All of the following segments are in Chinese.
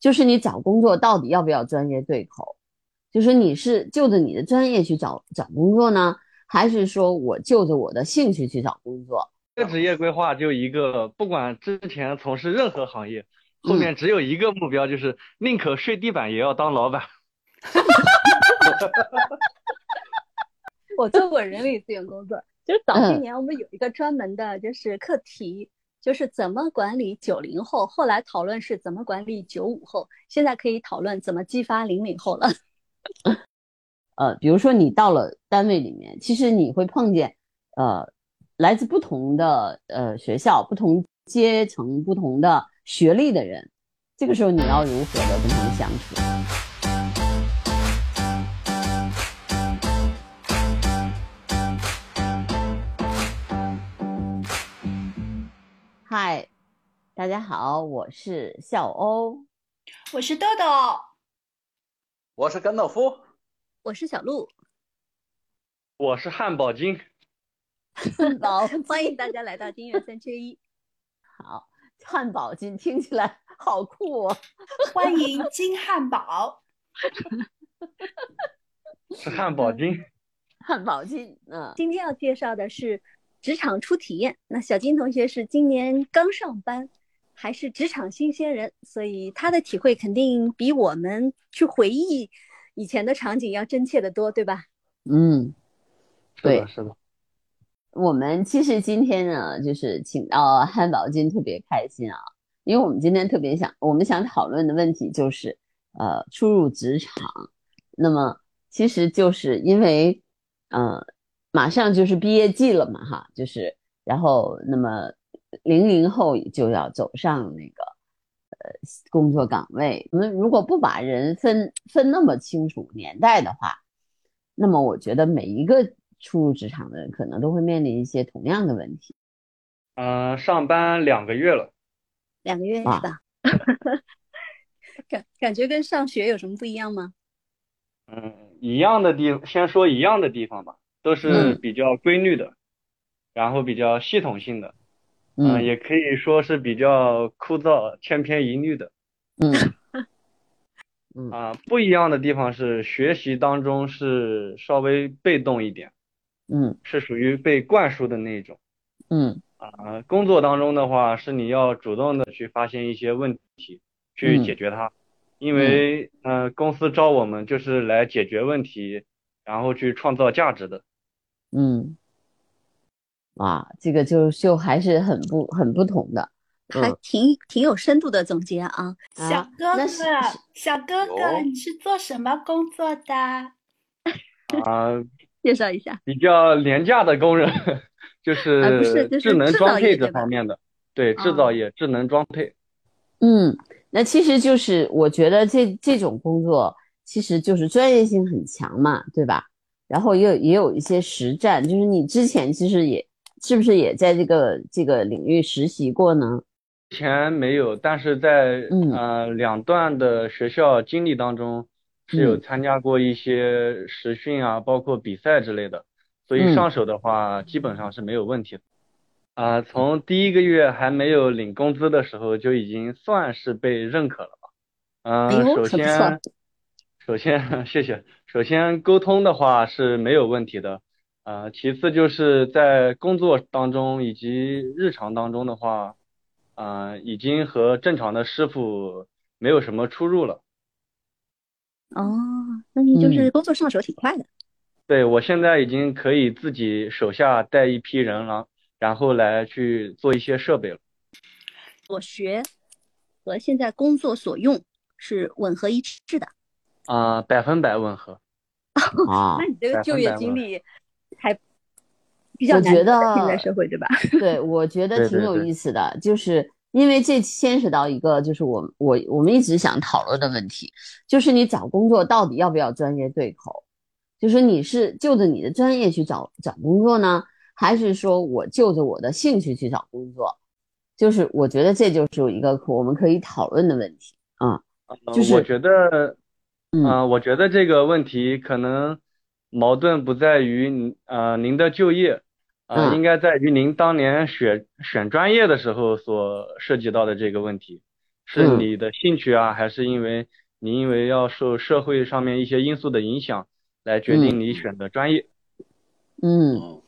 就是你找工作到底要不要专业对口？就是你是就着你的专业去找找工作呢，还是说我就着我的兴趣去找工作？这职业规划就一个，不管之前从事任何行业，后面只有一个目标，就是宁可睡地板也要当老板。我做过人力资源工作，就是早些年我们有一个专门的，就是课题，就是怎么管理九零后。后来讨论是怎么管理九五后，现在可以讨论怎么激发零零后了。呃，比如说你到了单位里面，其实你会碰见呃来自不同的呃学校、不同阶层、不同的学历的人，这个时候你要如何的跟他们相处？嗨，大家好，我是笑欧，我是豆豆，我是甘道夫，我是小鹿，我是汉堡金。汉堡，欢迎大家来到金源三缺一。好，汉堡金听起来好酷哦！欢迎金汉堡。是汉堡金，汉堡金。嗯，今天要介绍的是。职场初体验，那小金同学是今年刚上班，还是职场新鲜人，所以他的体会肯定比我们去回忆以前的场景要真切的多，对吧？嗯，对，是的。我们其实今天呢，就是请到汉堡君，特别开心啊，因为我们今天特别想，我们想讨论的问题就是，呃，初入职场，那么其实就是因为，呃。马上就是毕业季了嘛，哈，就是，然后那么零零后就要走上那个呃工作岗位。我们如果不把人分分那么清楚年代的话，那么我觉得每一个初入职场的人可能都会面临一些同样的问题。嗯，上班两个月了，两个月是吧？感感觉跟上学有什么不一样吗？嗯，一样的地，先说一样的地方吧。都是比较规律的，然后比较系统性的，嗯，也可以说是比较枯燥、千篇一律的，嗯，啊，不一样的地方是学习当中是稍微被动一点，嗯，是属于被灌输的那种，嗯，啊，工作当中的话是你要主动的去发现一些问题，去解决它，因为嗯，公司招我们就是来解决问题，然后去创造价值的。嗯，啊，这个就就还是很不很不同的，还挺挺有深度的总结啊。小哥哥，小哥哥，你是做什么工作的？啊，介绍一下。比较廉价的工人，就是智能装配这方面的，对，制造业智能装配。嗯，那其实就是我觉得这这种工作其实就是专业性很强嘛，对吧？然后也有也有一些实战，就是你之前其实也是不是也在这个这个领域实习过呢？之前没有，但是在呃两段的学校经历当中是有参加过一些实训啊，包括比赛之类的，所以上手的话基本上是没有问题的。啊，从第一个月还没有领工资的时候就已经算是被认可了吧？嗯，首先。首先，谢谢。首先，沟通的话是没有问题的，呃，其次就是在工作当中以及日常当中的话，呃，已经和正常的师傅没有什么出入了。哦，那你就是工作上手挺快的。对，我现在已经可以自己手下带一批人了，然后来去做一些设备了。所学和现在工作所用是吻合一致的。啊，百分百吻合 啊！那你这个就业经历还比较难现在社会对吧？对，我觉得挺有意思的，就是因为这牵扯到一个，就是我我我们一直想讨论的问题，就是你找工作到底要不要专业对口？就是你是就着你的专业去找找工作呢，还是说我就着我的兴趣去找工作？就是我觉得这就是一个我们可以讨论的问题啊。就是我觉得。嗯，我觉得这个问题可能矛盾不在于您呃您的就业，呃应该在于您当年选选专业的时候所涉及到的这个问题。是你的兴趣啊，还是因为你因为要受社会上面一些因素的影响来决定你选的专业？嗯，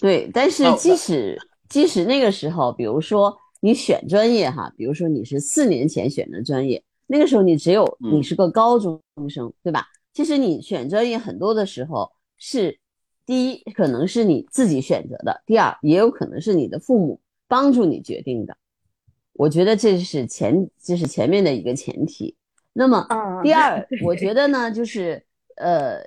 对。但是即使即使那个时候，比如说你选专业哈，比如说你是四年前选的专业，那个时候你只有你是个高中生，对吧？其实你选专业很多的时候是，第一可能是你自己选择的，第二也有可能是你的父母帮助你决定的。我觉得这是前，这是前面的一个前提。那么第二，我觉得呢，就是呃，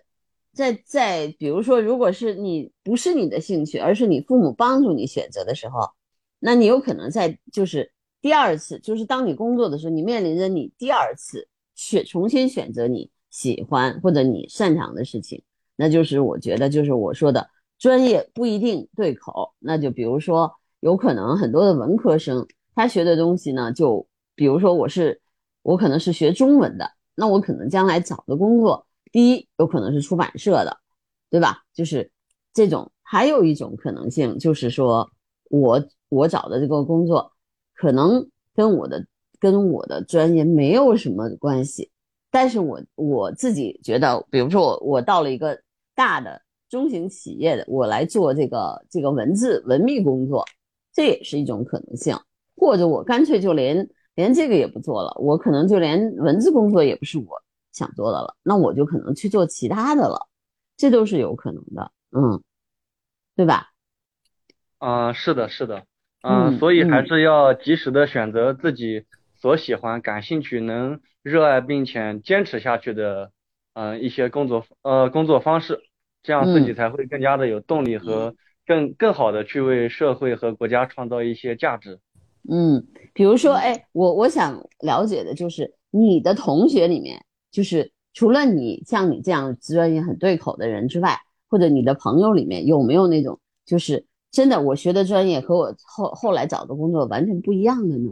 在在比如说，如果是你不是你的兴趣，而是你父母帮助你选择的时候，那你有可能在就是第二次，就是当你工作的时候，你面临着你第二次选重新选择你。喜欢或者你擅长的事情，那就是我觉得就是我说的专业不一定对口。那就比如说，有可能很多的文科生他学的东西呢，就比如说我是我可能是学中文的，那我可能将来找的工作，第一有可能是出版社的，对吧？就是这种。还有一种可能性就是说，我我找的这个工作可能跟我的跟我的专业没有什么关系。但是我我自己觉得，比如说我我到了一个大的中型企业的，我来做这个这个文字文秘工作，这也是一种可能性。或者我干脆就连连这个也不做了，我可能就连文字工作也不是我想做的了，那我就可能去做其他的了，这都是有可能的，嗯，对吧？啊，是的，是的，嗯，所以还是要及时的选择自己所喜欢、感兴趣能。热爱并且坚持下去的，嗯，一些工作呃工作方式，这样自己才会更加的有动力和更更好的去为社会和国家创造一些价值。嗯，比如说，哎，我我想了解的就是你的同学里面，就是除了你像你这样专业很对口的人之外，或者你的朋友里面有没有那种就是真的我学的专业和我后后来找的工作完全不一样的呢？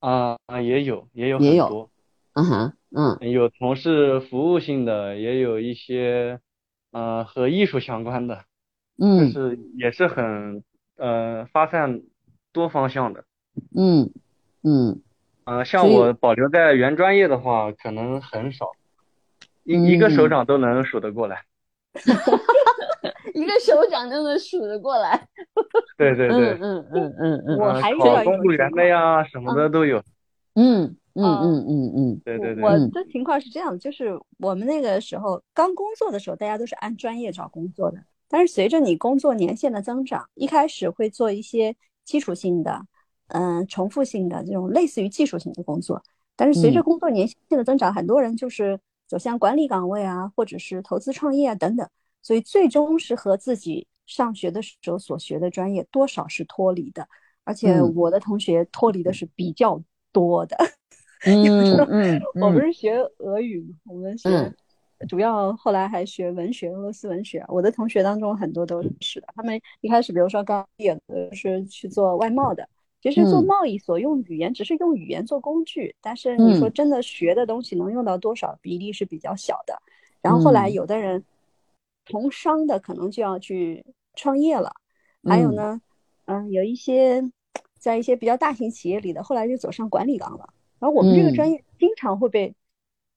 啊啊，也有也有也有。嗯哼，嗯，有从事服务性的，也有一些，呃，和艺术相关的，嗯，就是也是很，呃，发散多方向的，嗯，嗯，呃，像我保留在原专业的话，可能很少，一一个手掌都能数得过来，一个手掌都能数得过来，对对对，嗯嗯嗯嗯嗯，我还考公务员的呀，什么的都有，嗯。嗯嗯嗯嗯，对对对，我的情况是这样的，就是我们那个时候刚工作的时候，大家都是按专业找工作的。但是随着你工作年限的增长，一开始会做一些基础性的、嗯，重复性的这种类似于技术型的工作。但是随着工作年限的增长，很多人就是走向管理岗位啊，或者是投资创业啊等等。所以最终是和自己上学的时候所学的专业多少是脱离的。而且我的同学脱离的是比较多的。嗯嗯，我不是学俄语嘛，我们学主要后来还学文学，俄罗斯文学。我的同学当中很多都是的，他们一开始比如说刚毕业的是去做外贸的，其实做贸易所用语言只是用语言做工具，但是你说真的学的东西能用到多少比例是比较小的。然后后来有的人从商的可能就要去创业了，还有呢，嗯，有一些在一些比较大型企业里的，后来就走上管理岗了。然后我们这个专业经常会被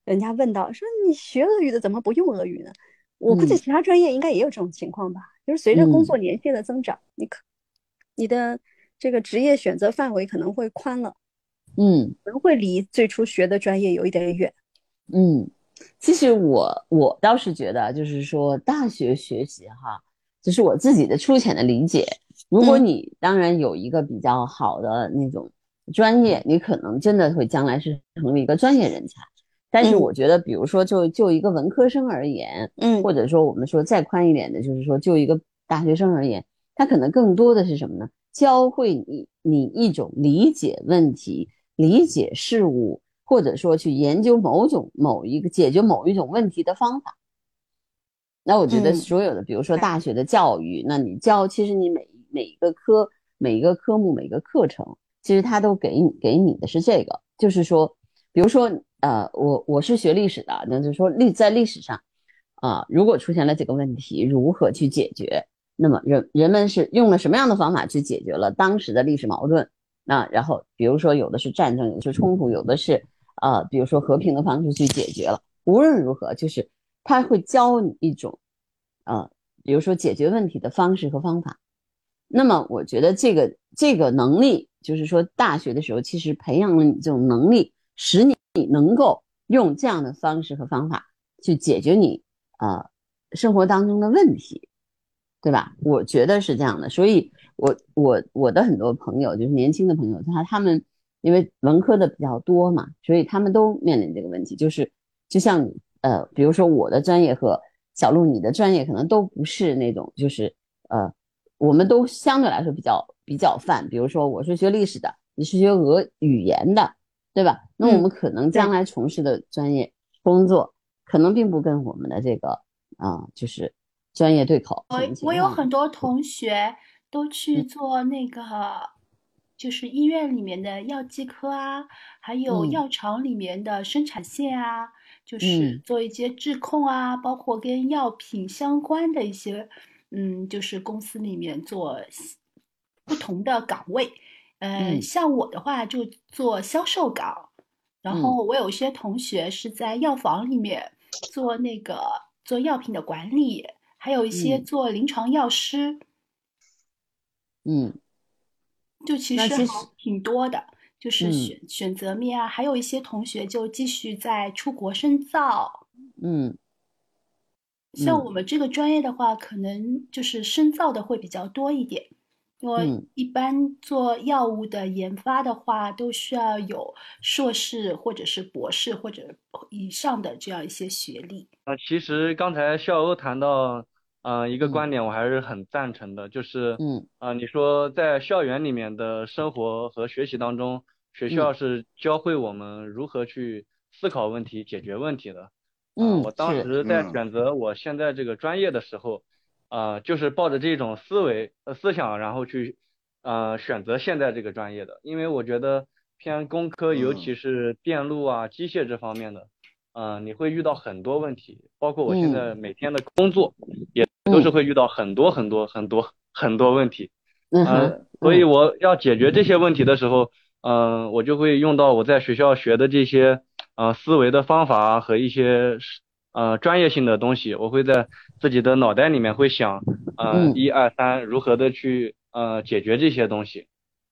人家问到，说你学俄语的怎么不用俄语呢？我估计其他专业应该也有这种情况吧。就是随着工作年限的增长，你可你的这个职业选择范围可能会宽了，嗯，可能会离最初学的专业有一点远。嗯，其实我我倒是觉得，就是说大学学习哈，这是我自己的粗浅的理解。如果你当然有一个比较好的那种。专业，你可能真的会将来是成为一个专业人才，但是我觉得，比如说就就一个文科生而言，嗯，或者说我们说再宽一点的，就是说就一个大学生而言，他可能更多的是什么呢？教会你你一种理解问题、理解事物，或者说去研究某种某一个解决某一种问题的方法。那我觉得所有的，比如说大学的教育，那你教其实你每每一个科、每一个科目、每个课程。其实他都给你给你的是这个，就是说，比如说，呃，我我是学历史的，那就是说历在历史上，啊，如果出现了这个问题，如何去解决？那么人人们是用了什么样的方法去解决了当时的历史矛盾？那然后比如说有的是战争，有的是冲突，有的是呃，比如说和平的方式去解决了。无论如何，就是他会教你一种呃，比如说解决问题的方式和方法。那么我觉得这个这个能力，就是说大学的时候其实培养了你这种能力，使你能够用这样的方式和方法去解决你呃生活当中的问题，对吧？我觉得是这样的。所以，我我我的很多朋友，就是年轻的朋友，他他们因为文科的比较多嘛，所以他们都面临这个问题，就是就像呃，比如说我的专业和小鹿你的专业可能都不是那种，就是呃。我们都相对来说比较比较泛，比如说我是学历史的，你是学俄语言的，对吧？那我们可能将来从事的专业工作，可能并不跟我们的这个啊，就是专业对口。我我有很多同学都去做那个，就是医院里面的药剂科啊，还有药厂里面的生产线啊，就是做一些质控啊，包括跟药品相关的一些。嗯，就是公司里面做不同的岗位，嗯，像我的话就做销售岗，然后我有一些同学是在药房里面做那个做药品的管理，还有一些做临床药师，嗯，就其实挺多的，就是选选择面啊，还有一些同学就继续在出国深造，嗯。像我们这个专业的话，可能就是深造的会比较多一点，因为一般做药物的研发的话，都需要有硕士或者是博士或者以上的这样一些学历。啊，其实刚才笑欧谈到，嗯，一个观点我还是很赞成的，就是，嗯，啊，你说在校园里面的生活和学习当中，学校是教会我们如何去思考问题、解决问题的。嗯，我当时在选择我现在这个专业的时候，啊，就是抱着这种思维呃思想，然后去呃选择现在这个专业的，因为我觉得偏工科，尤其是电路啊、机械这方面的，嗯，你会遇到很多问题，包括我现在每天的工作也都是会遇到很多很多很多很多问题，嗯，所以我要解决这些问题的时候，嗯，我就会用到我在学校学的这些。呃，思维的方法和一些呃专业性的东西，我会在自己的脑袋里面会想，呃，一二三，如何的去呃解决这些东西。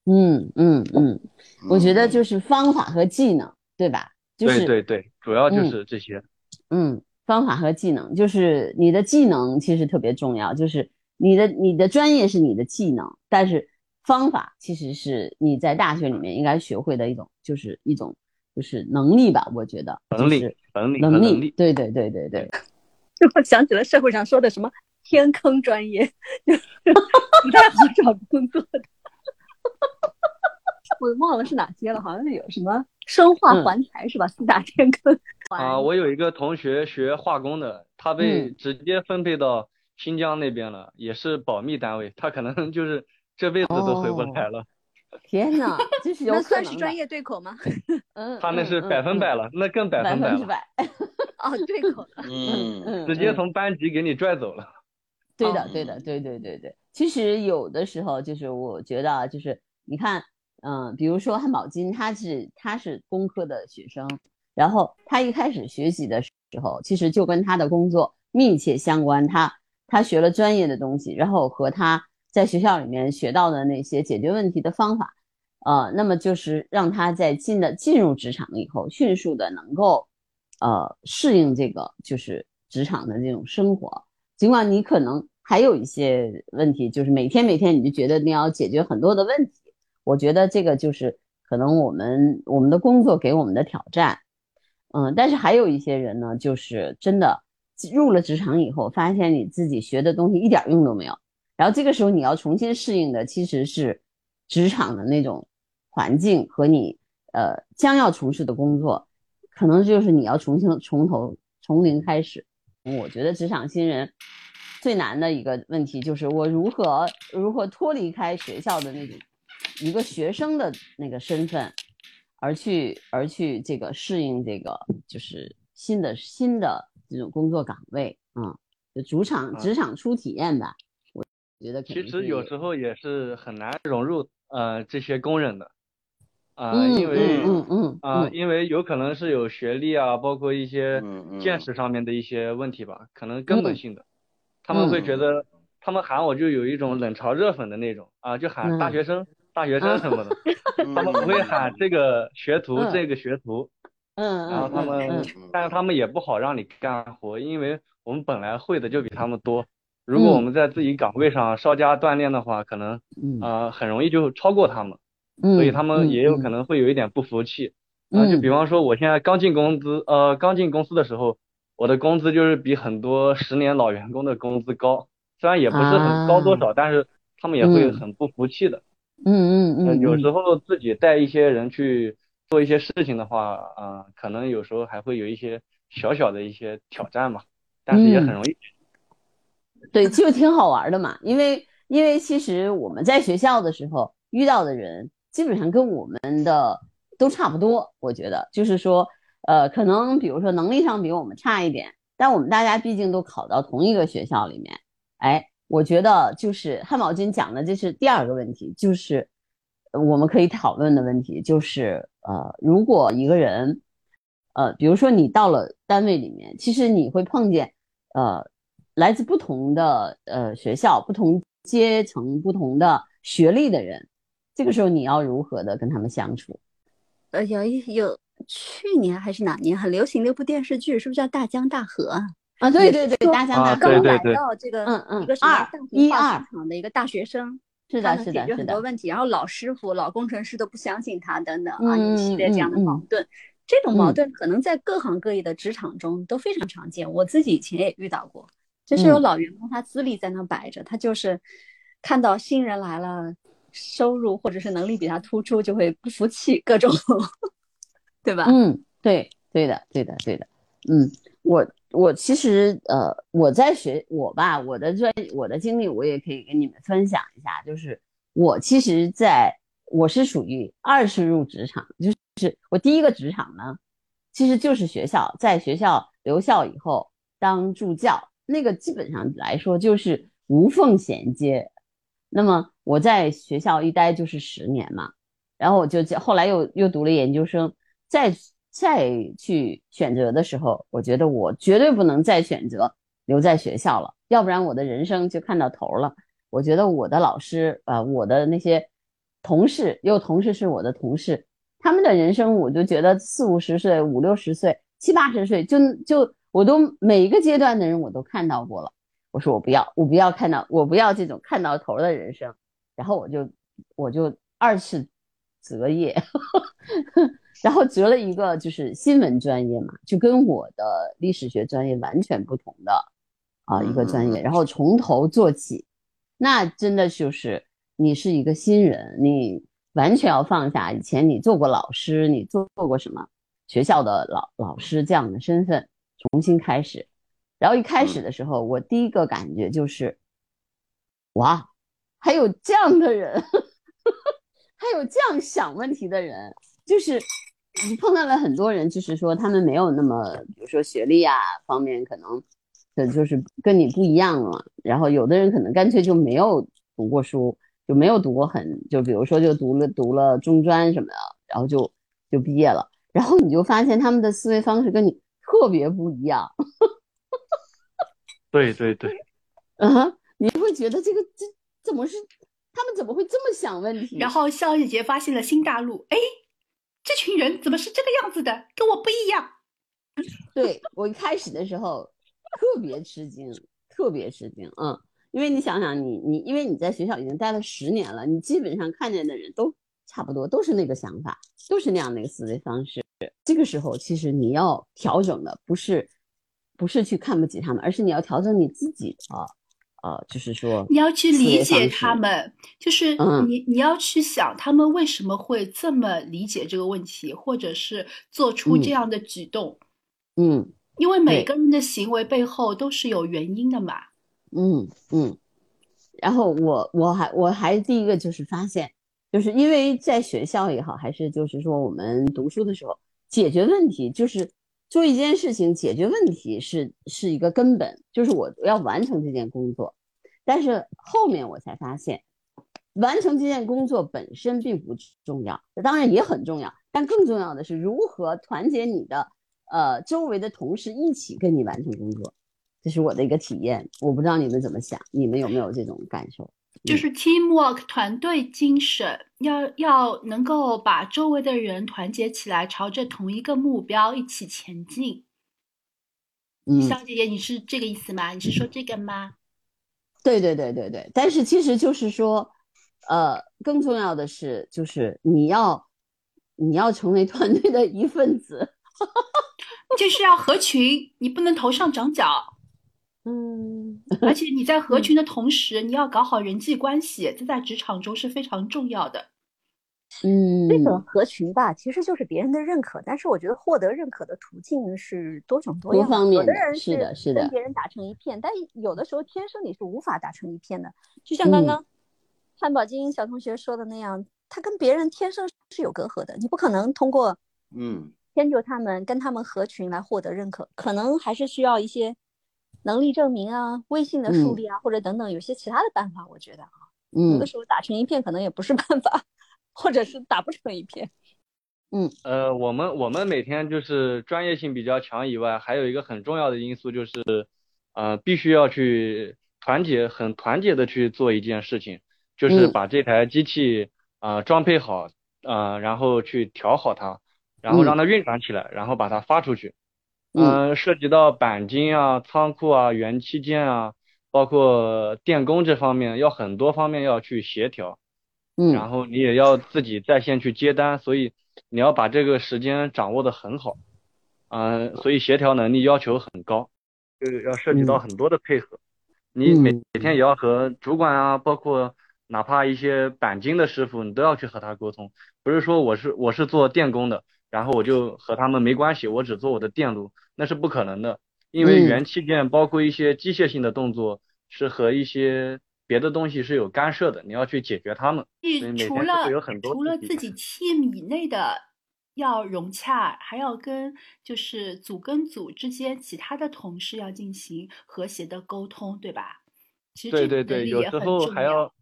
嗯嗯嗯，我觉得就是方法和技能，对吧？对对对，主要就是这些。嗯，方法和技能，就是你的技能其实特别重要，就是你的你的专业是你的技能，但是方法其实是你在大学里面应该学会的一种，就是一种。就是能力吧，我觉得能力，能力，能力，对对对对对。我想起了社会上说的什么天坑专业，不太好找工作的。我忘了是哪些了，好像是有什么生化环材是吧？四大天坑。啊，我有一个同学学化工的，他被直接分配到新疆那边了，也是保密单位，他可能就是这辈子都回不来了。天呐，这是 那算是专业对口吗？嗯，他那是百分百了，那更百分百百分百。哦，对口了，嗯，直接从班级给你拽走了。对的，对的，对对对对。其实有的时候就是我觉得啊就是你看，嗯，比如说汉堡金，他是他是工科的学生，然后他一开始学习的时候，其实就跟他的工作密切相关，他他学了专业的东西，然后和他。在学校里面学到的那些解决问题的方法，呃，那么就是让他在进的进入职场以后，迅速的能够，呃，适应这个就是职场的这种生活。尽管你可能还有一些问题，就是每天每天你就觉得你要解决很多的问题。我觉得这个就是可能我们我们的工作给我们的挑战，嗯，但是还有一些人呢，就是真的入了职场以后，发现你自己学的东西一点用都没有。然后这个时候你要重新适应的其实是职场的那种环境和你呃将要从事的工作，可能就是你要重新从头从零开始。我觉得职场新人最难的一个问题就是我如何如何脱离开学校的那种一个学生的那个身份，而去而去这个适应这个就是新的新的这种工作岗位啊，就主场职场初体验吧。我觉得其实有时候也是很难融入呃这些工人的，啊，因为嗯嗯啊，因为有可能是有学历啊，包括一些见识上面的一些问题吧，可能根本性的，他们会觉得他们喊我就有一种冷嘲热讽的那种啊，就喊大学生、大学生什么的，他们不会喊这个学徒、这个学徒，嗯，然后他们，但是他们也不好让你干活，因为我们本来会的就比他们多，如果我们在自己岗位上稍加锻炼的话，可能啊很容易就超过他们。所以他们也有可能会有一点不服气，啊，就比方说我现在刚进公司，呃，刚进公司的时候，我的工资就是比很多十年老员工的工资高，虽然也不是很高多少，但是他们也会很不服气的。嗯嗯嗯。有时候自己带一些人去做一些事情的话，啊，可能有时候还会有一些小小的一些挑战嘛，但是也很容易。对，就挺好玩的嘛，因为因为其实我们在学校的时候遇到的人。基本上跟我们的都差不多，我觉得就是说，呃，可能比如说能力上比我们差一点，但我们大家毕竟都考到同一个学校里面，哎，我觉得就是汉堡君讲的这是第二个问题，就是我们可以讨论的问题，就是呃，如果一个人，呃，比如说你到了单位里面，其实你会碰见呃来自不同的呃学校、不同阶层、不同的学历的人。这个时候你要如何的跟他们相处？呃，有一有去年还是哪年很流行的一部电视剧，是不是叫《大江大河》啊？啊，对对对，大江大。刚来到这个嗯嗯一个什么一二厂的一个大学生，是的，是的，解决很多问题，然后老师傅、老工程师都不相信他，等等啊，一系列这样的矛盾。这种矛盾可能在各行各业的职场中都非常常见。我自己以前也遇到过，就是有老员工他资历在那摆着，他就是看到新人来了。收入或者是能力比他突出，就会不服气，各种，对吧？嗯，对，对的，对的，对的。嗯，我我其实呃，我在学我吧，我的专我的经历，我也可以跟你们分享一下。就是我其实，在我是属于二次入职场，就是我第一个职场呢，其实就是学校，在学校留校以后当助教，那个基本上来说就是无缝衔接。那么我在学校一待就是十年嘛，然后我就后来又又读了研究生，再再去选择的时候，我觉得我绝对不能再选择留在学校了，要不然我的人生就看到头了。我觉得我的老师啊，我的那些同事，又同时是我的同事，他们的人生，我就觉得四五十岁、五六十岁、七八十岁，就就我都每一个阶段的人我都看到过了。我说我不要，我不要看到，我不要这种看到头的人生，然后我就我就二次择业，然后择了一个就是新闻专业嘛，就跟我的历史学专业完全不同的啊一个专业，然后从头做起，那真的就是你是一个新人，你完全要放下以前你做过老师，你做做过什么学校的老老师这样的身份，重新开始。然后一开始的时候，我第一个感觉就是，哇，还有这样的人，还有这样想问题的人，就是你碰到了很多人，就是说他们没有那么，比如说学历啊方面可能，的就是跟你不一样了。然后有的人可能干脆就没有读过书，就没有读过很，就比如说就读了读了中专什么的，然后就就毕业了。然后你就发现他们的思维方式跟你特别不一样。对 对对，嗯，你会觉得这个这怎么是他们怎么会这么想问题？然后肖姐姐发现了新大陆，哎，这群人怎么是这个样子的？跟我不一样。对我一开始的时候特别吃惊，特别吃惊，嗯，因为你想想你你因为你在学校已经待了十年了，你基本上看见的人都差不多，都是那个想法，都是那样的一个思维方式。这个时候其实你要调整的不是。不是去看不起他们，而是你要调整你自己的，呃，就是说你要去理解他们，就是你你要去想他们为什么会这么理解这个问题，或者是做出这样的举动，嗯，因为每个人的行为背后都是有原因的嘛，嗯嗯。然后我我还我还第一个就是发现，就是因为在学校也好，还是就是说我们读书的时候解决问题就是。做一件事情解决问题是是一个根本，就是我要完成这件工作。但是后面我才发现，完成这件工作本身并不重要，当然也很重要，但更重要的是如何团结你的呃周围的同事一起跟你完成工作，这是我的一个体验。我不知道你们怎么想，你们有没有这种感受？就是 teamwork 团队精神，要要能够把周围的人团结起来，朝着同一个目标一起前进。嗯，小姐姐，你是这个意思吗？你是说这个吗？对对对对对，但是其实就是说。呃，更重要的是，就是你要，你要成为团队的一份子，就是要合群，你不能头上长角。嗯，而且你在合群的同时，你要搞好人际关系，这在职场中是非常重要的。嗯，这种合群吧，其实就是别人的认可，但是我觉得获得认可的途径是多种多样。有的人是的，是的，跟别人打成一片，但有的时候天生你是无法打成一片的，就像刚刚。汉堡精英小同学说的那样，他跟别人天生是有隔阂的，你不可能通过嗯迁就他们，跟他们合群来获得认可，可能还是需要一些能力证明啊、微信的树立啊，或者等等有些其他的办法。我觉得啊，有的时候打成一片可能也不是办法，或者是打不成一片。嗯呃，我们我们每天就是专业性比较强以外，还有一个很重要的因素就是，呃，必须要去团结，很团结的去做一件事情。就是把这台机器啊装配好啊，然后去调好它，然后让它运转起来，然后把它发出去。嗯，涉及到钣金啊、仓库啊、元器件啊，包括电工这方面，要很多方面要去协调。嗯，然后你也要自己在线去接单，所以你要把这个时间掌握的很好。嗯，所以协调能力要求很高，就要涉及到很多的配合。你每每天也要和主管啊，包括。哪怕一些钣金的师傅，你都要去和他沟通，不是说我是我是做电工的，然后我就和他们没关系，我只做我的电路，那是不可能的，因为元器件包括一些机械性的动作是和一些别的东西是有干涉的，你要去解决它们。除了除了自己 team 以内的要融洽，还要跟就是组跟组之间其他的同事要进行和谐的沟通，对吧？其实对对对，有时候还要。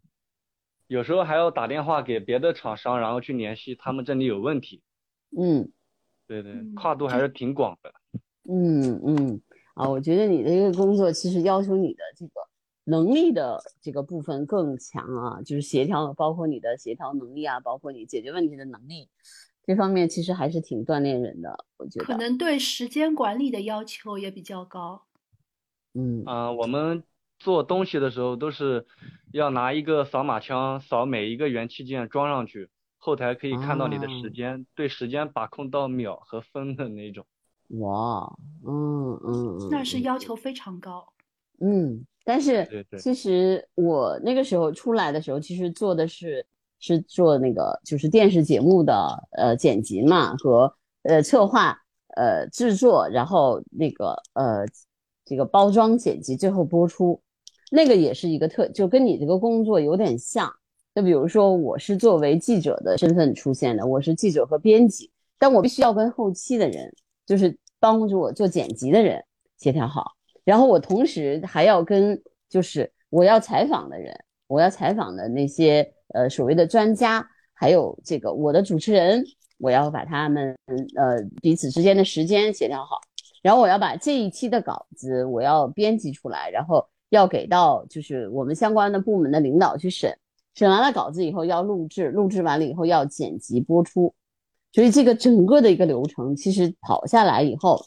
有时候还要打电话给别的厂商，然后去联系他们这里有问题。嗯，对对，跨度还是挺广的。嗯嗯，啊，我觉得你的这个工作其实要求你的这个能力的这个部分更强啊，就是协调，包括你的协调能力啊，包括你解决问题的能力，这方面其实还是挺锻炼人的。我觉得可能对时间管理的要求也比较高。嗯啊，我们。做东西的时候都是要拿一个扫码枪扫每一个元器件装上去，后台可以看到你的时间，对时间把控到秒和分的那种。哇，嗯嗯嗯，那是要求非常高。嗯，但是其实我那个时候出来的时候，其实做的是是做那个就是电视节目的呃剪辑嘛和呃策划呃制作，然后那个呃这个包装剪辑，最后播出。那个也是一个特，就跟你这个工作有点像。就比如说，我是作为记者的身份出现的，我是记者和编辑，但我必须要跟后期的人，就是帮助我做剪辑的人协调好。然后我同时还要跟，就是我要采访的人，我要采访的那些呃所谓的专家，还有这个我的主持人，我要把他们呃彼此之间的时间协调好。然后我要把这一期的稿子我要编辑出来，然后。要给到就是我们相关的部门的领导去审，审完了稿子以后要录制，录制完了以后要剪辑播出，所以这个整个的一个流程其实跑下来以后，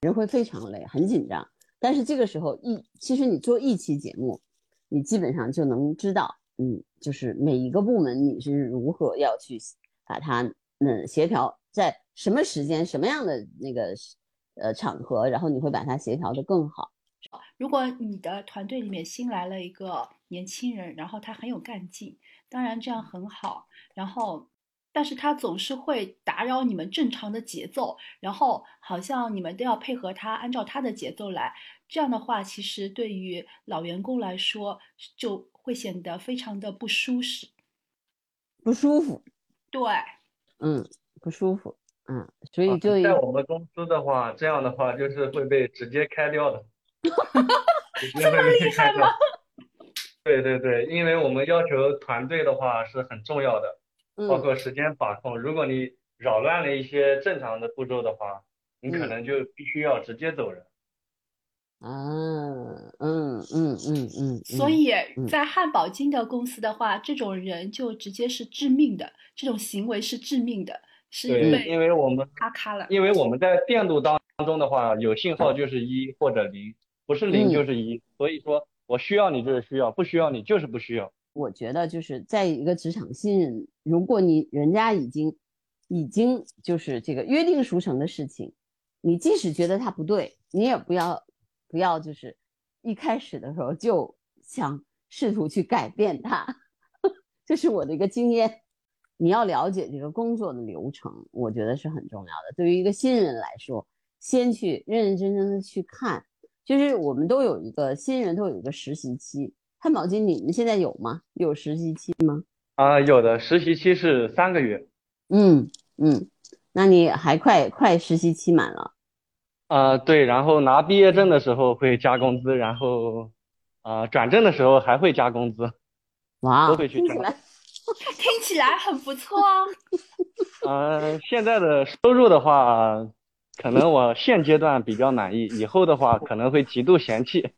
人会非常累，很紧张。但是这个时候一，其实你做一期节目，你基本上就能知道，嗯，就是每一个部门你是如何要去把它嗯协调在什么时间、什么样的那个呃场合，然后你会把它协调的更好。如果你的团队里面新来了一个年轻人，然后他很有干劲，当然这样很好。然后，但是他总是会打扰你们正常的节奏，然后好像你们都要配合他，按照他的节奏来。这样的话，其实对于老员工来说，就会显得非常的不舒适，不舒服。对，嗯，不舒服。嗯，所以就在我们公司的话，这样的话就是会被直接开掉的。这么厉害吗？对对对，因为我们要求团队的话是很重要的，包括时间把控。如果你扰乱了一些正常的步骤的话，你可能就必须要直接走人。嗯，嗯嗯嗯嗯。所以在汉堡金的公司的话，这种人就直接是致命的，这种行为是致命的，是因为因为我们咔咔了，因为我们在电路当中的话，有信号就是一或者零，不是零就是一，所以说。我需要你就是需要，不需要你就是不需要。我觉得就是在一个职场信任，如果你人家已经已经就是这个约定俗成的事情，你即使觉得他不对，你也不要不要就是一开始的时候就想试图去改变他。这是我的一个经验。你要了解这个工作的流程，我觉得是很重要的。对于一个新人来说，先去认认真真的去看。就是我们都有一个新人，都有一个实习期。汉堡金，你们现在有吗？有实习期吗？啊，有的，实习期是三个月。嗯嗯，那你还快快实习期满了。啊，对，然后拿毕业证的时候会加工资，然后啊转正的时候还会加工资。哇，都会去加。听起来很不错。嗯，现在的收入的话。可能我现阶段比较满意，以后的话可能会极度嫌弃，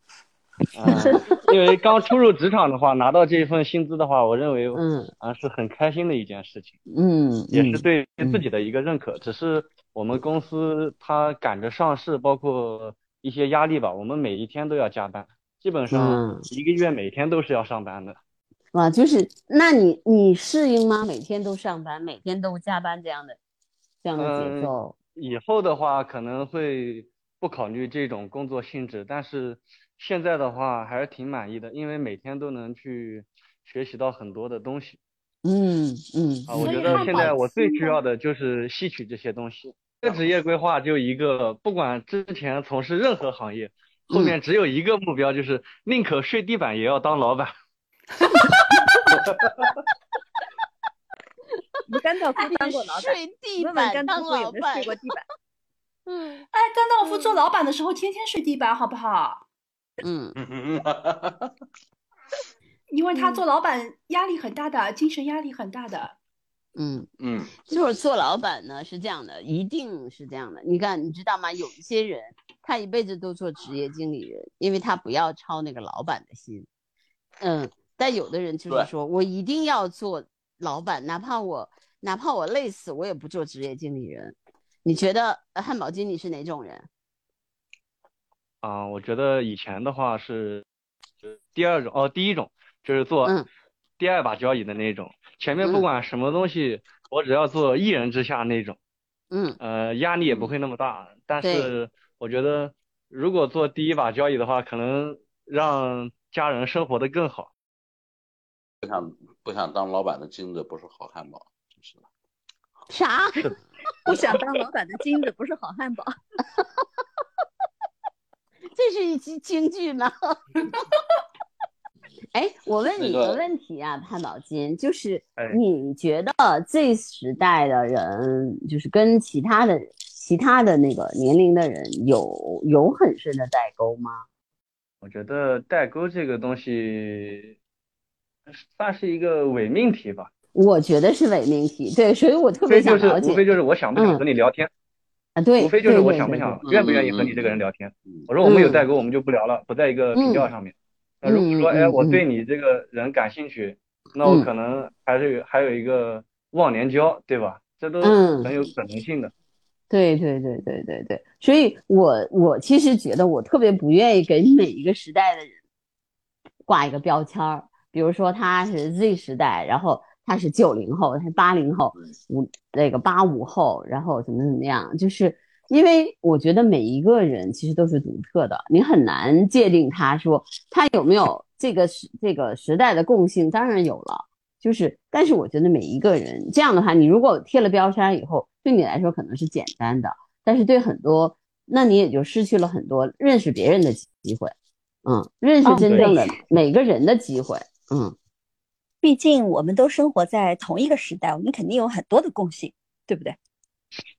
因为刚初入职场的话，拿到这一份薪资的话，我认为嗯啊是很开心的一件事情，嗯，也是对自己的一个认可。只是我们公司它赶着上市，包括一些压力吧，我们每一天都要加班，基本上一个月每天都是要上班的。哇，就是那你你适应吗？每天都上班，每天都加班这样的这样的节奏？以后的话可能会不考虑这种工作性质，但是现在的话还是挺满意的，因为每天都能去学习到很多的东西。嗯嗯。啊，我觉得现在我最需要的就是吸取这些东西。这职业规划就一个，不管之前从事任何行业，后面只有一个目标，就是宁可睡地板也要当老板。哈哈哈哈哈。你甘道夫当过老板，问问甘道夫有没有睡过地板？嗯，哎，甘道夫做老板的时候天天睡地板，好不好？嗯嗯嗯，因为他做老板压力很大的，精神压力很大的。嗯嗯，就是做老板呢是这样的，一定是这样的。你看，你知道吗？有一些人他一辈子都做职业经理人，因为他不要操那个老板的心。嗯，但有的人就是说我一定要做老板，哪怕我。哪怕我累死，我也不做职业经理人。你觉得汉堡经理是哪种人？啊，我觉得以前的话是，就是第二种哦，第一种就是做第二把交椅的那种。前面不管什么东西，我只要做一人之下那种。嗯。呃，压力也不会那么大。但是我觉得，如果做第一把交椅的话，可能让家人生活的更好。不想不想当老板的金子不是好汉堡。啥？不想当老板的金子不是好汉堡。这是一期京剧吗？哎，我问你个问题啊，潘宝金，就是你觉得这时代的人，就是跟其他的其他的那个年龄的人有有很深的代沟吗？我觉得代沟这个东西算是一个伪命题吧。我觉得是伪命题，对，所以我特别想了解。无非就是我想不想和你聊天，啊，对，无非就是我想不想、愿不愿意和你这个人聊天。我说我们有代沟，我们就不聊了，不在一个频道上面。那如果说，哎，我对你这个人感兴趣，那我可能还是还有一个忘年交，对吧？这都很有可能性的。对对对对对对，所以我我其实觉得我特别不愿意给每一个时代的人挂一个标签儿，比如说他是 Z 时代，然后。他是九零后，他是八零后，五那个八五后，然后怎么怎么样？就是因为我觉得每一个人其实都是独特的，你很难界定他说他有没有这个时这个时代的共性，当然有了。就是，但是我觉得每一个人这样的话，你如果贴了标签以后，对你来说可能是简单的，但是对很多，那你也就失去了很多认识别人的机会，嗯，认识真正的每个人的机会，嗯。毕竟我们都生活在同一个时代，我们肯定有很多的共性，对不对？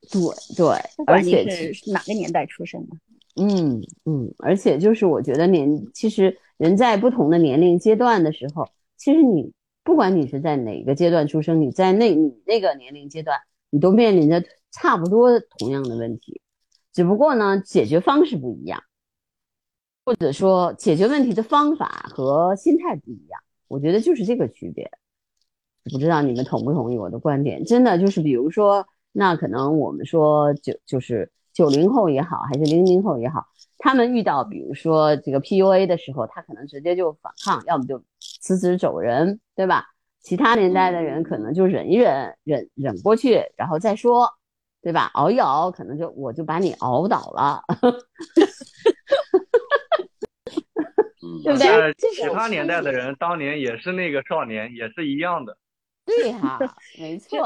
对对，不管你是哪个年代出生的，嗯嗯，而且就是我觉得年，其实人在不同的年龄阶段的时候，其实你不管你是在哪个阶段出生，你在那你那个年龄阶段，你都面临着差不多同样的问题，只不过呢，解决方式不一样，或者说解决问题的方法和心态不一样，我觉得就是这个区别。不知道你们同不同意我的观点？真的就是，比如说，那可能我们说就就是。九零后也好，还是零零后也好，他们遇到比如说这个 PUA 的时候，他可能直接就反抗，要么就辞职走人，对吧？其他年代的人可能就忍一忍，忍忍过去，然后再说，对吧？熬一熬，可能就我就把你熬倒了，对不对？其他年代的人当年也是那个少年，也是一样的。对哈，没 错。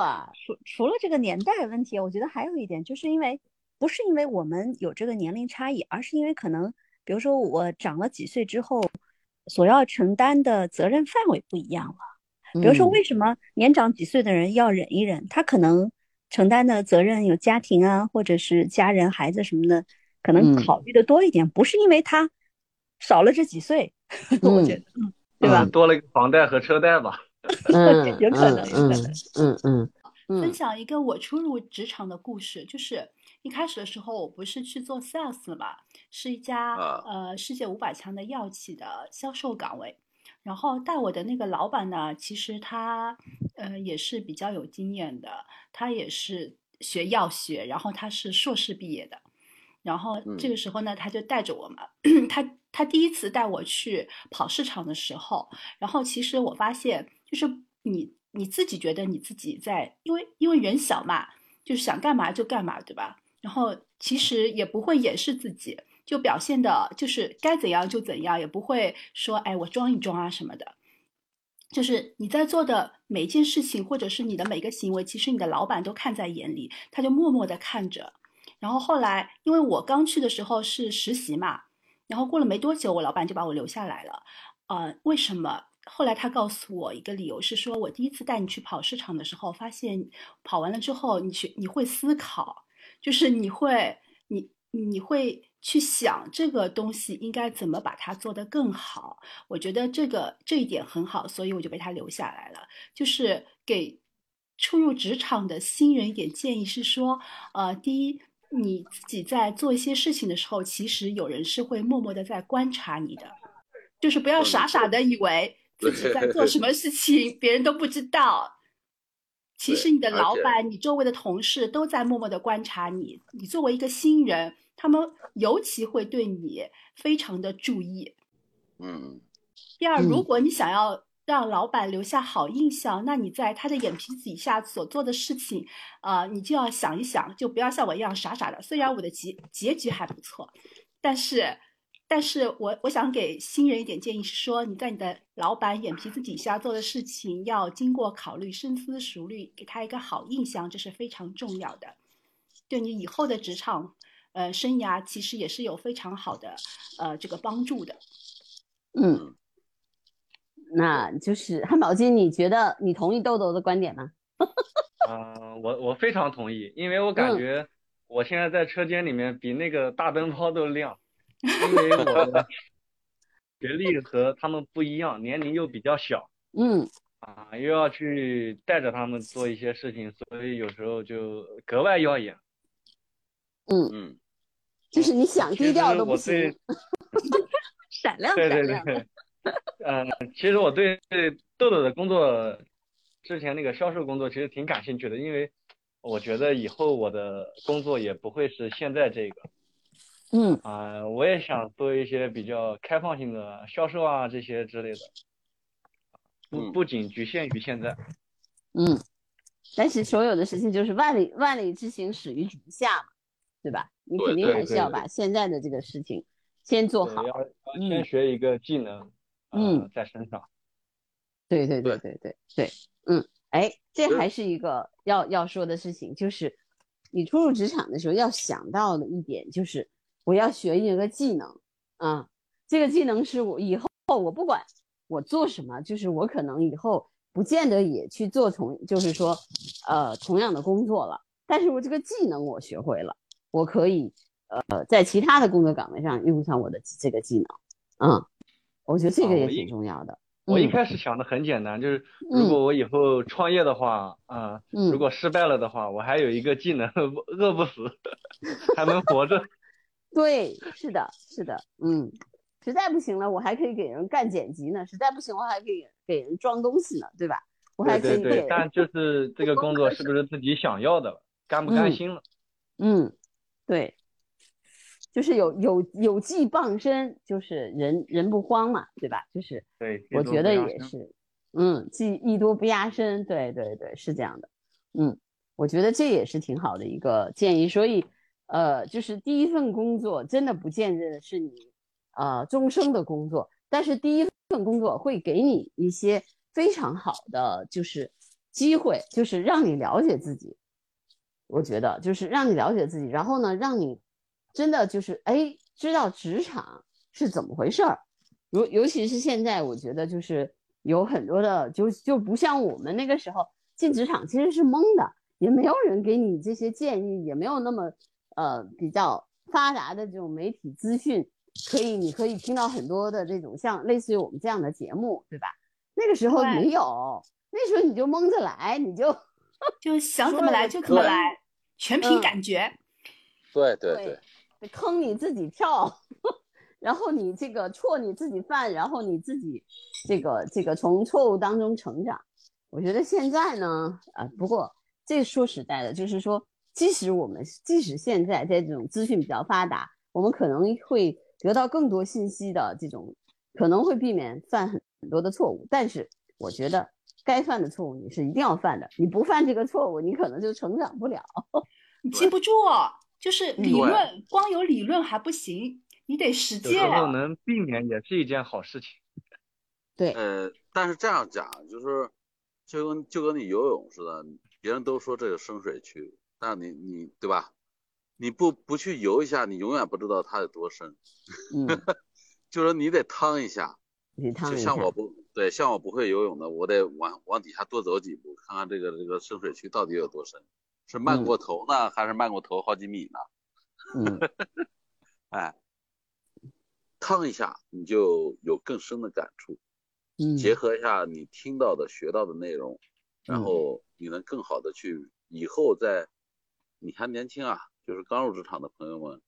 除除了这个年代问题，我觉得还有一点，就是因为。不是因为我们有这个年龄差异，而是因为可能，比如说我长了几岁之后，所要承担的责任范围不一样了。比如说，为什么年长几岁的人要忍一忍？他可能承担的责任有家庭啊，或者是家人、孩子什么的，可能考虑的多一点。不是因为他少了这几岁，我觉得，嗯对吧？多了一个房贷和车贷吧。嗯，有可能，嗯嗯嗯。分享一个我初入职场的故事，就是。一开始的时候，我不是去做 sales 嘛，是一家呃世界五百强的药企的销售岗位。然后带我的那个老板呢，其实他呃也是比较有经验的，他也是学药学，然后他是硕士毕业的。然后这个时候呢，他就带着我嘛，他他第一次带我去跑市场的时候，然后其实我发现，就是你你自己觉得你自己在，因为因为人小嘛，就是想干嘛就干嘛，对吧？然后其实也不会掩饰自己，就表现的就是该怎样就怎样，也不会说哎我装一装啊什么的。就是你在做的每一件事情，或者是你的每个行为，其实你的老板都看在眼里，他就默默的看着。然后后来，因为我刚去的时候是实习嘛，然后过了没多久，我老板就把我留下来了。呃，为什么？后来他告诉我一个理由是说，我第一次带你去跑市场的时候，发现跑完了之后，你去你会思考。就是你会，你你会去想这个东西应该怎么把它做得更好。我觉得这个这一点很好，所以我就被他留下来了。就是给初入职场的新人一点建议是说，呃，第一，你自己在做一些事情的时候，其实有人是会默默的在观察你的，就是不要傻傻的以为自己在做什么事情，别人都不知道。其实你的老板、你周围的同事都在默默的观察你。你作为一个新人，他们尤其会对你非常的注意。嗯。第二，如果你想要让老板留下好印象，那你在他的眼皮子底下所做的事情，啊，你就要想一想，就不要像我一样傻傻的。虽然我的结结局还不错，但是。但是我我想给新人一点建议是说，你在你的老板眼皮子底下做的事情要经过考虑、深思熟虑，给他一个好印象，这是非常重要的，对你以后的职场呃生涯其实也是有非常好的呃这个帮助的。嗯，那就是汉堡金，你觉得你同意豆豆的观点吗？嗯，我我非常同意，因为我感觉我现在在车间里面比那个大灯泡都亮。因为我的 学历和他们不一样，年龄又比较小，嗯，啊，又要去带着他们做一些事情，所以有时候就格外耀眼。嗯嗯，就是你想低调都不行，闪 亮闪亮。对对对，嗯，其实我对豆豆的工作，之前那个销售工作其实挺感兴趣的，因为我觉得以后我的工作也不会是现在这个。嗯啊，我也想做一些比较开放性的销售啊，这些之类的，不不仅局限于现在。嗯，但是所有的事情就是万里万里之行始于足下嘛，对吧？你肯定还是要把现在的这个事情先做好，要先学一个技能，嗯，在身上。对对对对对对，嗯，哎，这还是一个要要说的事情，就是你初入职场的时候要想到的一点就是。我要学一个技能，啊，这个技能是我以后我不管我做什么，就是我可能以后不见得也去做同，就是说，呃，同样的工作了。但是我这个技能我学会了，我可以呃，在其他的工作岗位上用上我的这个技能，嗯，我觉得这个也挺重要的。我一开始想的很简单，就是如果我以后创业的话，啊，如果失败了的话，我还有一个技能，饿不死，还能活着。对，是的，是的，嗯，实在不行了，我还可以给人干剪辑呢，实在不行，我还可以给人装东西呢，对吧？我还可以对，但就是这个工作是不是自己想要的，甘不甘心了？嗯，对。就是有有有技傍身，就是人人不慌嘛，对吧？就是对，我觉得也是，嗯，技艺多不压身，对对对，是这样的，嗯，我觉得这也是挺好的一个建议。所以，呃，就是第一份工作真的不见得是你呃终生的工作，但是第一份工作会给你一些非常好的就是机会，就是让你了解自己。我觉得就是让你了解自己，然后呢，让你。真的就是哎，知道职场是怎么回事儿，尤尤其是现在，我觉得就是有很多的，就就不像我们那个时候进职场其实是懵的，也没有人给你这些建议，也没有那么呃比较发达的这种媒体资讯，可以你可以听到很多的这种像类似于我们这样的节目，对吧？那个时候没有，那时候你就蒙着来，你就就想怎么来就怎么来，全凭感觉。对对对。坑你自己跳，然后你这个错你自己犯，然后你自己这个这个从错误当中成长。我觉得现在呢，啊，不过这说实在的，就是说，即使我们即使现在在这种资讯比较发达，我们可能会得到更多信息的这种，可能会避免犯很很多的错误。但是我觉得该犯的错误你是一定要犯的，你不犯这个错误，你可能就成长不了，你记不住。就是理论，光有理论还不行，你得实践。有时候能避免也是一件好事情。对，呃，但是这样讲，就是就跟就跟你游泳似的，别人都说这个深水区，但你你对吧？你不不去游一下，你永远不知道它有多深。嗯，就说你得趟一下，你趟一下。像我不对，像我不会游泳的，我得往往底下多走几步，看看这个这个深水区到底有多深。是慢过头呢，还是慢过头好几米呢？嗯，哎，烫一下你就有更深的感触。嗯，结合一下你听到的、学到的内容，然后你能更好的去以后在你还年轻啊，就是刚入职场的朋友们，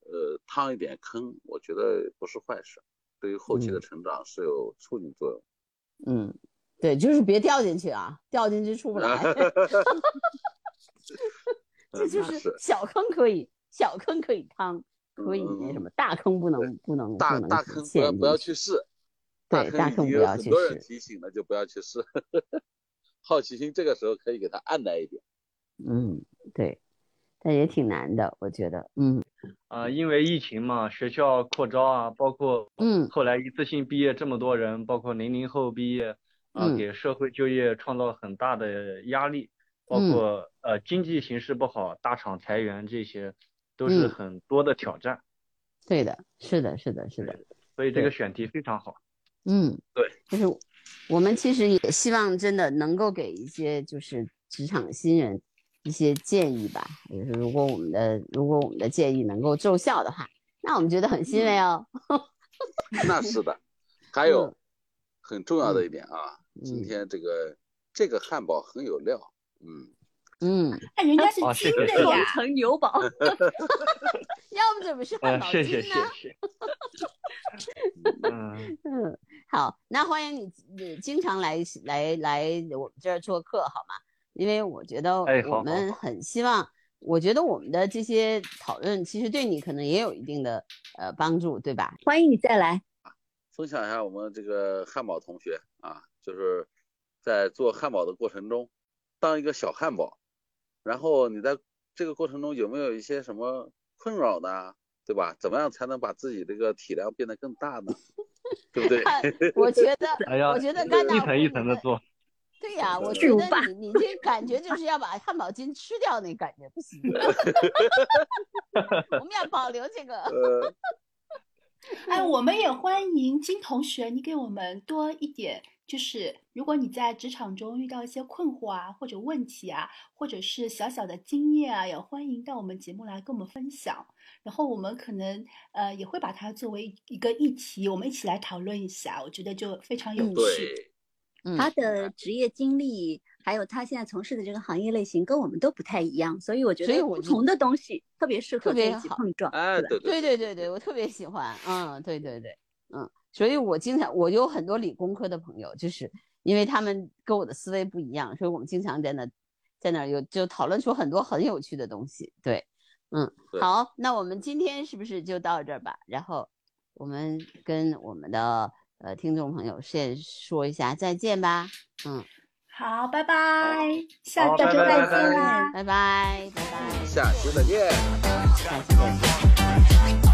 呃，趟一点坑，我觉得不是坏事，对于后期的成长是有促进作用。嗯，对，就是别掉进去啊，掉进去出不来。这就是小坑可以，小坑可以趟，可以那什么，大坑不能不能大大坑不要不要去试，对，大坑不要去试。很多人提醒了就不要去试，好奇心这个时候可以给他按耐一点。嗯，对，但也挺难的，我觉得。嗯，啊，因为疫情嘛，学校扩招啊，包括嗯，后来一次性毕业这么多人，包括零零后毕业啊，给社会就业创造很大的压力。包括呃经济形势不好，大厂裁员，这些都是很多的挑战。对的，是的，是的，是的。所以这个选题非常好。嗯，对，就是我们其实也希望真的能够给一些就是职场新人一些建议吧。就是如果我们的如果我们的建议能够奏效的话，那我们觉得很欣慰哦。那是的，还有很重要的一点啊，今天这个这个汉堡很有料。嗯嗯，那人家是金的呀，成牛宝，要不怎么是汉堡金呢？谢谢谢谢。嗯嗯，好，那欢迎你，你经常来来来我们这儿做客好吗？因为我觉得我们很希望，我觉得我们的这些讨论其实对你可能也有一定的呃帮助，对吧？欢迎你再来，分享一下我们这个汉堡同学啊，就是在做汉堡的过程中。当一个小汉堡，然后你在这个过程中有没有一些什么困扰呢？对吧？怎么样才能把自己这个体量变得更大呢？对不对？我觉得，哎呀，我觉得干到一层一层的做。对呀，我觉得你你这感觉就是要把汉堡筋吃掉那感觉不行。我们要保留这个。哎，我们也欢迎金同学，你给我们多一点就是如果你在职场中遇到一些困惑啊，或者问题啊，或者是小小的经验啊，也欢迎到我们节目来跟我们分享。然后我们可能呃也会把它作为一个议题，我们一起来讨论一下。我觉得就非常有趣。他的职业经历，还有他现在从事的这个行业类型，跟我们都不太一样，所以我觉得不同的东西特别适合在一起碰撞。哎，对对对对对，我特别喜欢。嗯，对对对，嗯。所以，我经常我有很多理工科的朋友，就是因为他们跟我的思维不一样，所以我们经常在那，在那有就讨论出很多很有趣的东西。对，嗯，好，那我们今天是不是就到这儿吧？然后我们跟我们的呃听众朋友先说一下再见吧。嗯，好，拜拜，下周再见啦，拜拜，拜拜，下期再见，下期。